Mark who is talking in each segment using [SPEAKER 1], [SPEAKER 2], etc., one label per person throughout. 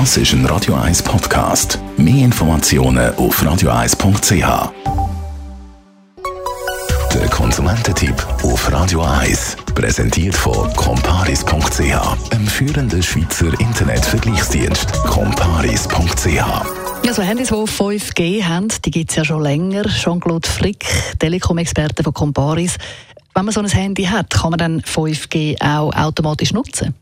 [SPEAKER 1] Das ist ein Radio 1 Podcast. Mehr Informationen auf radio1.ch. Der Konsumententipp auf Radio 1 präsentiert von comparis.ch, einem führenden Schweizer Internetvergleichsdienst. comparis.ch
[SPEAKER 2] ja, Handys, die 5G haben, die gibt es ja schon länger. Jean-Claude Frick, Telekom-Experte von Comparis. Wenn man so ein Handy hat, kann man dann 5G auch automatisch nutzen?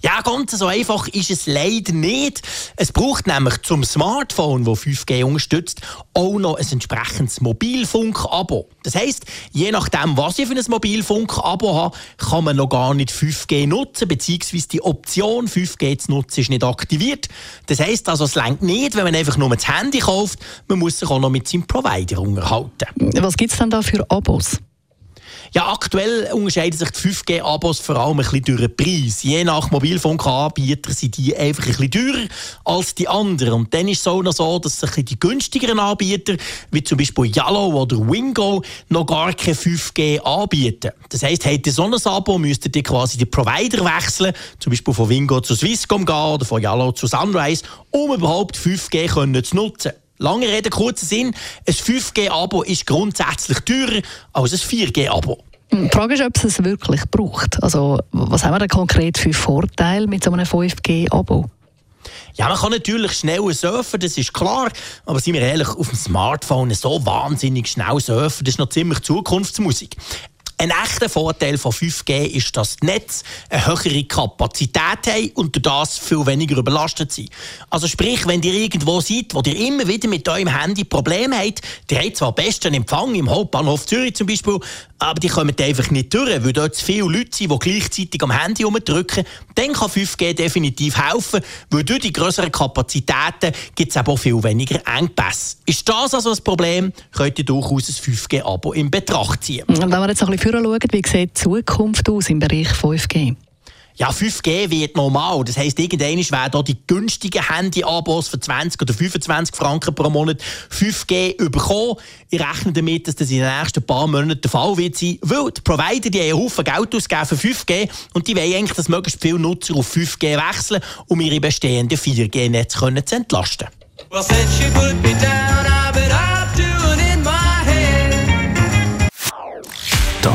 [SPEAKER 3] Ja, ganz so einfach ist es leider nicht. Es braucht nämlich zum Smartphone, das 5G unterstützt, auch noch ein entsprechendes Mobilfunk-Abo. Das heisst, je nachdem, was ich für ein Mobilfunk-Abo habe, kann man noch gar nicht 5G nutzen, beziehungsweise die Option 5G zu nutzen ist nicht aktiviert. Das heisst also, es längt nicht, wenn man einfach nur das Handy kauft, man muss sich auch noch mit seinem Provider unterhalten.
[SPEAKER 2] Was gibt es denn da für Abos?
[SPEAKER 3] Ja, aktuell unterscheiden sich die 5G-Abos vor allem ein bisschen durch den Preis. Je nach Mobilfunkanbieter sind die einfach ein bisschen teurer als die anderen. Und dann ist es auch noch so, dass sich die günstigeren Anbieter, wie zum Beispiel Yellow oder Wingo, noch gar kein 5G anbieten. Das heisst, hätte so ein Abo, müsstet ihr quasi die Provider wechseln, zum Beispiel von Wingo zu Swisscom gehen oder von Yellow zu Sunrise, um überhaupt 5G können zu nutzen. Lange Rede, kurzer Sinn. Ein 5G-Abo ist grundsätzlich teurer als ein 4G-Abo.
[SPEAKER 2] Die Frage ist, ob es es wirklich braucht. Also, was haben wir denn konkret für Vorteile mit so einem 5G-Abo?
[SPEAKER 3] Ja, man kann natürlich schnell surfen, das ist klar. Aber seien wir ehrlich, auf dem Smartphone so wahnsinnig schnell surfen, das ist noch ziemlich Zukunftsmusik. Ein echter Vorteil von 5G ist, dass das Netz eine höhere Kapazität hat und durch das viel weniger überlastet sind. Also sprich, wenn ihr irgendwo seid, wo ihr immer wieder mit eurem Handy Probleme habt, ihr habt zwar besten Empfang im Hauptbahnhof Zürich zum Beispiel, aber die kommen einfach nicht durch, weil dort zu viele Leute sind, die gleichzeitig am Handy rumdrücken. Dann kann 5G definitiv helfen, weil durch die größeren Kapazitäten gibt es auch viel weniger Engpässe. Ist das also ein Problem, könnt ihr durchaus ein 5G-Abo in Betracht ziehen.
[SPEAKER 2] Wenn wir jetzt ein schauen, wie sieht die Zukunft aus im Bereich 5G?
[SPEAKER 3] Ja, 5G wird normal. Das heisst, irgendwann werden hier die günstigen Handy-Abos für 20 oder 25 Franken pro Monat 5G bekommen. Ich rechne damit, dass das in den nächsten paar Monaten der Fall wird sein. Weil die Provider die haben einen Haufen Geld ausgegeben für 5G und die wollen eigentlich, dass möglichst viele Nutzer auf 5G wechseln, um ihre bestehenden 4G-Netze zu entlasten. Well,